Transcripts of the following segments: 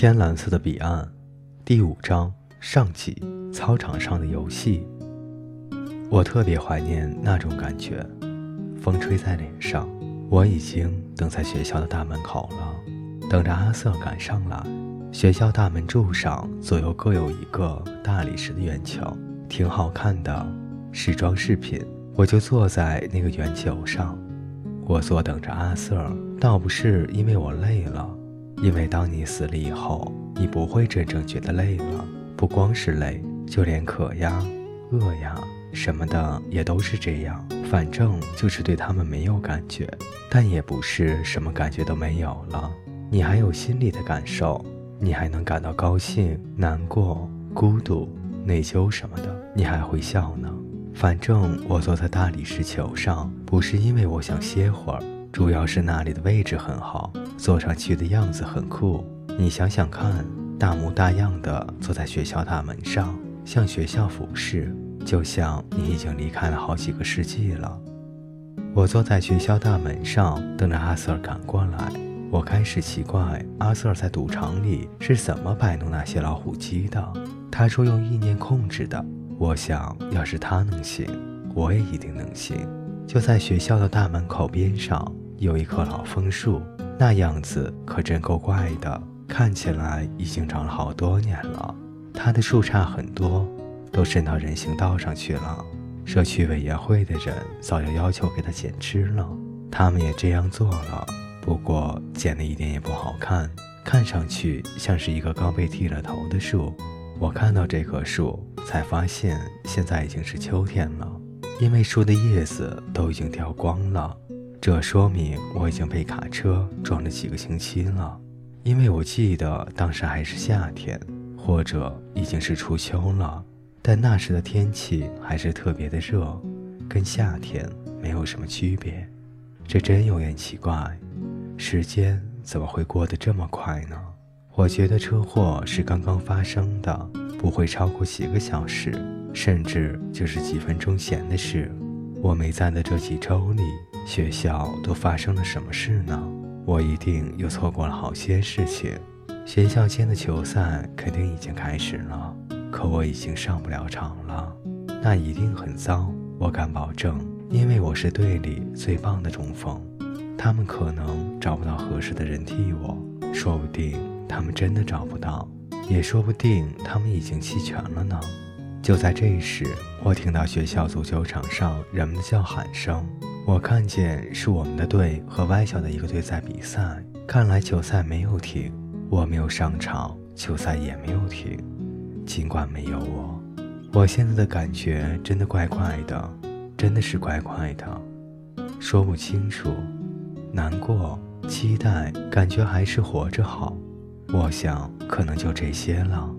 天蓝色的彼岸，第五章上集。操场上的游戏，我特别怀念那种感觉。风吹在脸上，我已经等在学校的大门口了，等着阿瑟赶上来。学校大门柱上左右各有一个大理石的圆球，挺好看的，是装饰品。我就坐在那个圆球上，我坐等着阿瑟，倒不是因为我累了。因为当你死了以后，你不会真正觉得累了，不光是累，就连渴呀、饿呀什么的也都是这样。反正就是对他们没有感觉，但也不是什么感觉都没有了。你还有心里的感受，你还能感到高兴、难过、孤独、内疚什么的，你还会笑呢。反正我坐在大理石球上，不是因为我想歇会儿。主要是那里的位置很好，坐上去的样子很酷。你想想看，大模大样的坐在学校大门上，向学校俯视，就像你已经离开了好几个世纪了。我坐在学校大门上，等着阿瑟赶过来。我开始奇怪，阿瑟在赌场里是怎么摆弄那些老虎机的。他说用意念控制的。我想要是他能行，我也一定能行。就在学校的大门口边上有一棵老枫树，那样子可真够怪的，看起来已经长了好多年了。它的树杈很多，都伸到人行道上去了。社区委员会的人早就要求给它剪枝了，他们也这样做了，不过剪的一点也不好看，看上去像是一个刚被剃了头的树。我看到这棵树，才发现现在已经是秋天了。因为树的叶子都已经掉光了，这说明我已经被卡车撞了几个星期了。因为我记得当时还是夏天，或者已经是初秋了，但那时的天气还是特别的热，跟夏天没有什么区别。这真有点奇怪，时间怎么会过得这么快呢？我觉得车祸是刚刚发生的，不会超过几个小时。甚至就是几分钟前的事，我没在的这几周里，学校都发生了什么事呢？我一定又错过了好些事情。学校间的球赛肯定已经开始了，可我已经上不了场了，那一定很糟。我敢保证，因为我是队里最棒的中锋，他们可能找不到合适的人替我，说不定他们真的找不到，也说不定他们已经弃权了呢。就在这时，我听到学校足球场上人们的叫喊声。我看见是我们的队和外校的一个队在比赛。看来球赛没有停，我没有上场，球赛也没有停。尽管没有我，我现在的感觉真的怪怪的，真的是怪怪的，说不清楚。难过、期待，感觉还是活着好。我想，可能就这些了。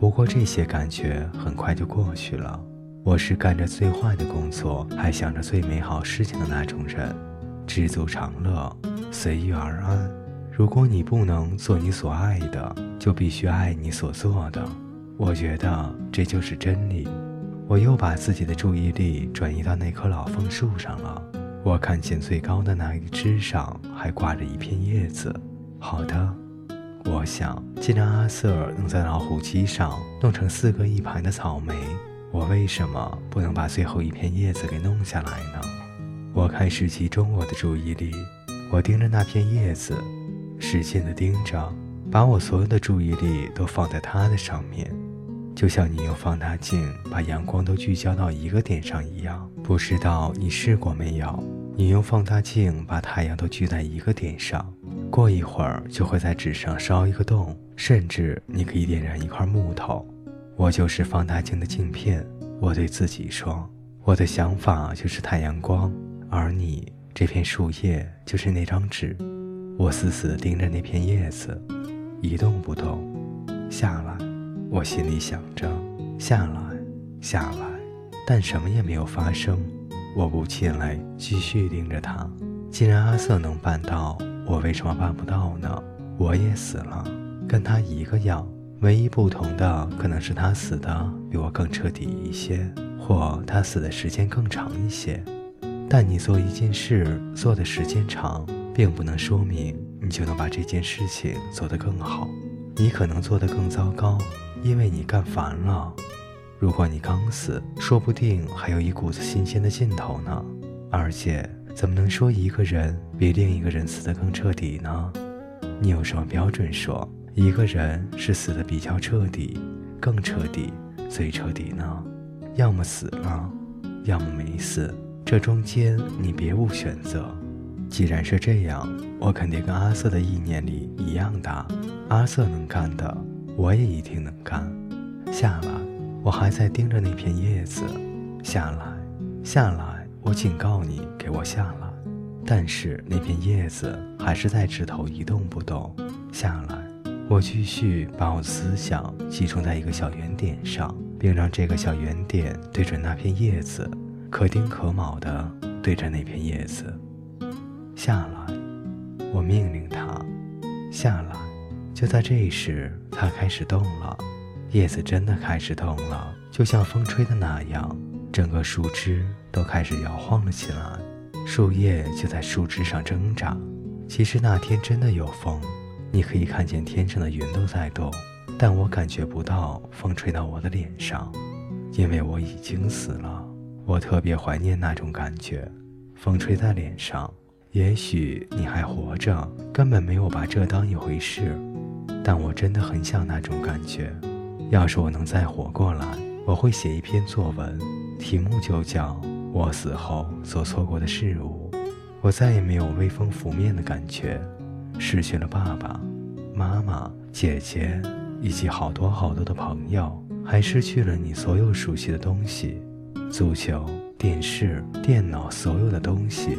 不过这些感觉很快就过去了。我是干着最坏的工作，还想着最美好事情的那种人，知足常乐，随遇而安。如果你不能做你所爱的，就必须爱你所做的。我觉得这就是真理。我又把自己的注意力转移到那棵老枫树上了。我看见最高的那一枝上还挂着一片叶子。好的。我想，既然阿瑟能在老虎机上弄成四个一盘的草莓，我为什么不能把最后一片叶子给弄下来呢？我开始集中我的注意力，我盯着那片叶子，使劲地盯着，把我所有的注意力都放在它的上面，就像你用放大镜把阳光都聚焦到一个点上一样。不知道你试过没有？你用放大镜把太阳都聚在一个点上。过一会儿就会在纸上烧一个洞，甚至你可以点燃一块木头。我就是放大镜的镜片。我对自己说，我的想法就是太阳光，而你这片树叶就是那张纸。我死死盯着那片叶子，一动不动。下来，我心里想着，下来，下来，但什么也没有发生。我不气馁，继续盯着它。既然阿瑟能办到。我为什么办不到呢？我也死了，跟他一个样，唯一不同的可能是他死的比我更彻底一些，或他死的时间更长一些。但你做一件事做的时间长，并不能说明你就能把这件事情做得更好。你可能做得更糟糕，因为你干烦了。如果你刚死，说不定还有一股子新鲜的劲头呢。而且，怎么能说一个人比另一个人死得更彻底呢？你有什么标准说一个人是死得比较彻底、更彻底、最彻底呢？要么死了，要么没死，这中间你别无选择。既然是这样，我肯定跟阿瑟的意念里一样大。阿瑟能干的，我也一定能干。下来，我还在盯着那片叶子。下来，下来，我警告你，给我下来。但是那片叶子还是在枝头一动不动。下来，我继续把我的思想集中在一个小圆点上，并让这个小圆点对准那片叶子，可丁可卯地对着那片叶子。下来，我命令他下来。就在这时，它开始动了，叶子真的开始动了，就像风吹的那样，整个树枝都开始摇晃了起来，树叶就在树枝上挣扎。其实那天真的有风，你可以看见天上的云都在动，但我感觉不到风吹到我的脸上，因为我已经死了。我特别怀念那种感觉，风吹在脸上。也许你还活着，根本没有把这当一回事，但我真的很想那种感觉。要是我能再活过来，我会写一篇作文，题目就叫《我死后所错过的事物》。我再也没有微风拂面的感觉，失去了爸爸妈妈、姐姐以及好多好多的朋友，还失去了你所有熟悉的东西：足球、电视、电脑，所有的东西。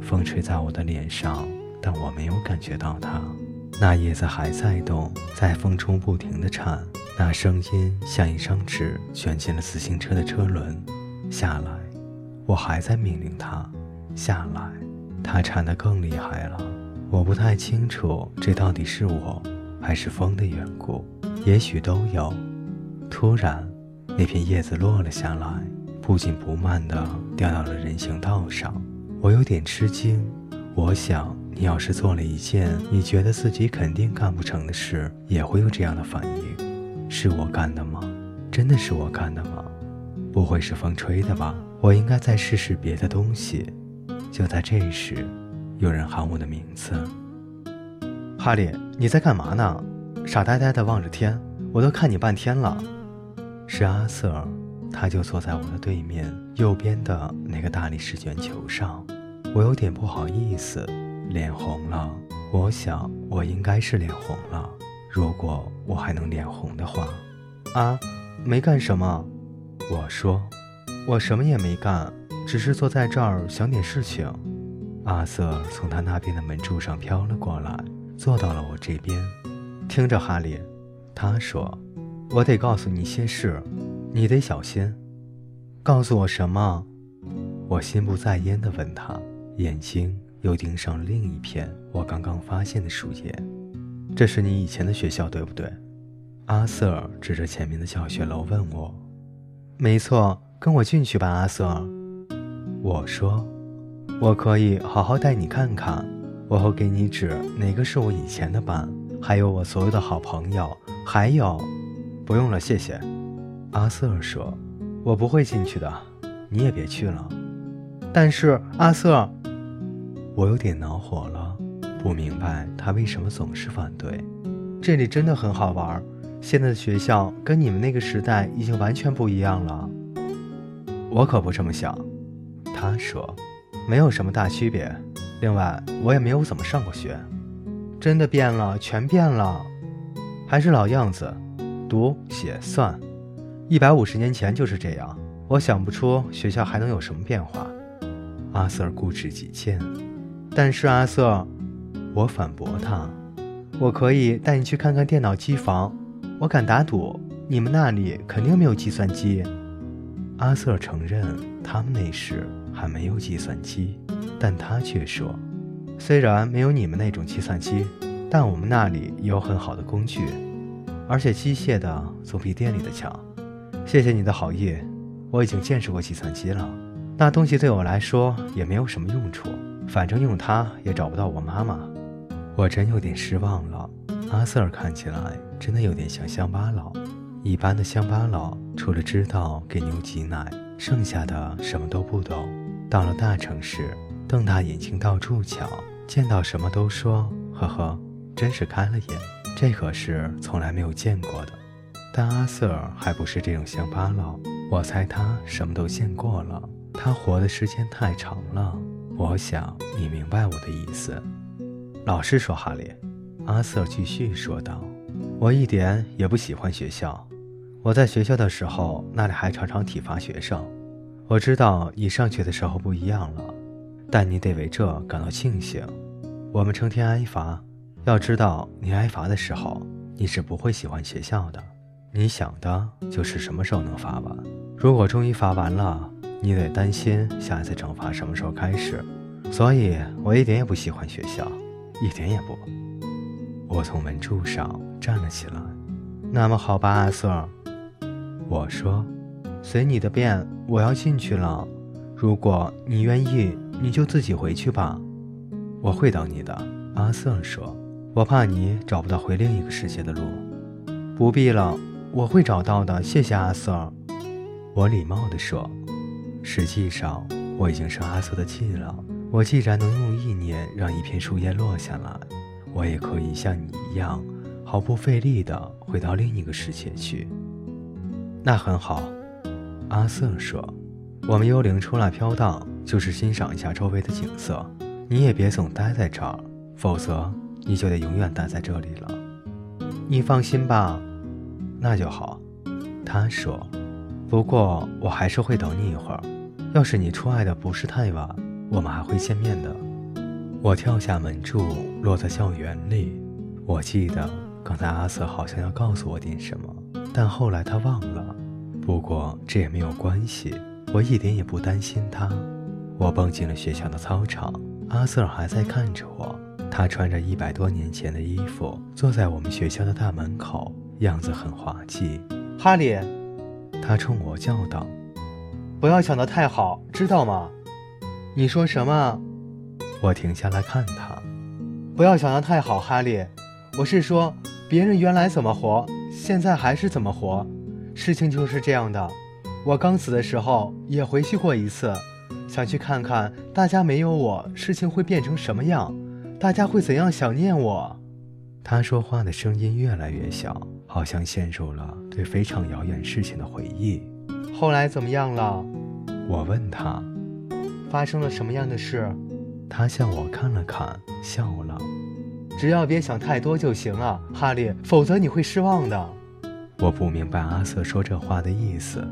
风吹在我的脸上，但我没有感觉到它。那叶子还在动，在风中不停地颤，那声音像一张纸卷进了自行车的车轮。下来，我还在命令它下来。它颤得更厉害了。我不太清楚这到底是我，还是风的缘故，也许都有。突然，那片叶子落了下来，不紧不慢地掉到了人行道上。我有点吃惊，我想你要是做了一件你觉得自己肯定干不成的事，也会有这样的反应。是我干的吗？真的是我干的吗？不会是风吹的吧？我应该再试试别的东西。就在这时，有人喊我的名字：“哈利，你在干嘛呢？傻呆呆地望着天，我都看你半天了。”是阿瑟，他就坐在我的对面，右边的那个大理石卷球上。我有点不好意思，脸红了。我想我应该是脸红了。如果我还能脸红的话，啊，没干什么。我说，我什么也没干，只是坐在这儿想点事情。阿瑟从他那边的门柱上飘了过来，坐到了我这边。听着，哈利，他说，我得告诉你些事，你得小心。告诉我什么？我心不在焉地问他。眼睛又盯上另一片我刚刚发现的树叶。这是你以前的学校，对不对？阿瑟指着前面的教学楼问我。没错，跟我进去吧，阿瑟。我说，我可以好好带你看看。我会给你指哪个是我以前的班，还有我所有的好朋友。还有，不用了，谢谢。阿瑟说，我不会进去的，你也别去了。但是阿瑟。我有点恼火了，不明白他为什么总是反对。这里真的很好玩，现在的学校跟你们那个时代已经完全不一样了。我可不这么想，他说，没有什么大区别。另外，我也没有怎么上过学。真的变了，全变了，还是老样子，读写算，一百五十年前就是这样。我想不出学校还能有什么变化。阿瑟固执己见。但是阿瑟，我反驳他，我可以带你去看看电脑机房。我敢打赌，你们那里肯定没有计算机。阿瑟承认他们那时还没有计算机，但他却说，虽然没有你们那种计算机，但我们那里有很好的工具，而且机械的总比店里的强。谢谢你的好意，我已经见识过计算机了，那东西对我来说也没有什么用处。反正用它也找不到我妈妈，我真有点失望了。阿瑟尔看起来真的有点像乡巴佬。一般的乡巴佬除了知道给牛挤奶，剩下的什么都不懂。到了大城市，瞪大眼睛到处瞧，见到什么都说：“呵呵，真是开了眼。”这可是从来没有见过的。但阿瑟尔还不是这种乡巴佬，我猜他什么都见过了。他活的时间太长了。我想你明白我的意思。老实说，哈利，阿瑟继续说道：“我一点也不喜欢学校。我在学校的时候，那里还常常体罚学生。我知道你上学的时候不一样了，但你得为这感到庆幸。我们成天挨罚。要知道，你挨罚的时候，你是不会喜欢学校的。你想的就是什么时候能罚完。如果终于罚完了，你得担心下一次惩罚什么时候开始。所以我一点也不喜欢学校。”一点也不。我从门柱上站了起来。那么好吧，阿瑟，我说，随你的便。我要进去了。如果你愿意，你就自己回去吧。我会等你的，阿瑟说。我怕你找不到回另一个世界的路。不必了，我会找到的。谢谢，阿瑟。我礼貌地说。实际上，我已经生阿瑟的气了。我既然能用意念让一片树叶落下来，我也可以像你一样，毫不费力地回到另一个世界去。那很好，阿瑟说：“我们幽灵出来飘荡，就是欣赏一下周围的景色。你也别总待在这儿，否则你就得永远待在这里了。”你放心吧，那就好。他说：“不过我还是会等你一会儿。要是你出来的不是太晚。”我们还会见面的。我跳下门柱，落在校园里。我记得刚才阿瑟好像要告诉我点什么，但后来他忘了。不过这也没有关系，我一点也不担心他。我蹦进了学校的操场，阿瑟还在看着我。他穿着一百多年前的衣服，坐在我们学校的大门口，样子很滑稽。哈利，他冲我叫道：“不要想得太好，知道吗？”你说什么？我停下来看他。不要想得太好，哈利。我是说，别人原来怎么活，现在还是怎么活。事情就是这样的。我刚死的时候也回去过一次，想去看看大家没有我，事情会变成什么样，大家会怎样想念我。他说话的声音越来越小，好像陷入了对非常遥远事情的回忆。后来怎么样了？我问他。发生了什么样的事？他向我看了看，笑了。只要别想太多就行了，哈利，否则你会失望的。我不明白阿瑟说这话的意思，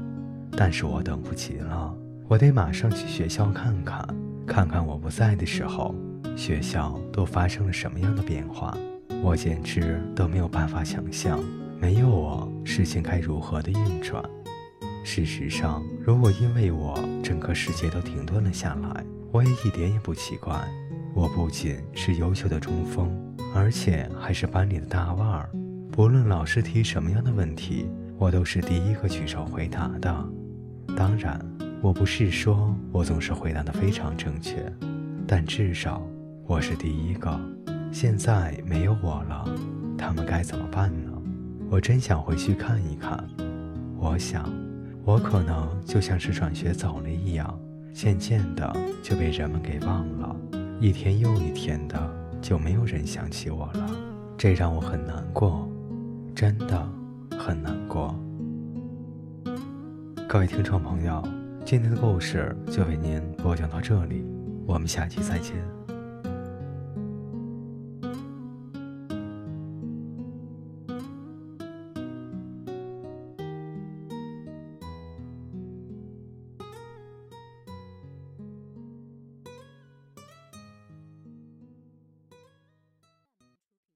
但是我等不及了，我得马上去学校看看，看看我不在的时候，学校都发生了什么样的变化。我简直都没有办法想象，没有我，事情该如何的运转。事实上，如果因为我整个世界都停顿了下来，我也一点也不奇怪。我不仅是优秀的中锋，而且还是班里的大腕儿。不论老师提什么样的问题，我都是第一个举手回答的。当然，我不是说我总是回答的非常正确，但至少我是第一个。现在没有我了，他们该怎么办呢？我真想回去看一看。我想。我可能就像是转学走了一样，渐渐的就被人们给忘了，一天又一天的就没有人想起我了，这让我很难过，真的很难过。各位听众朋友，今天的故事就为您播讲到这里，我们下期再见。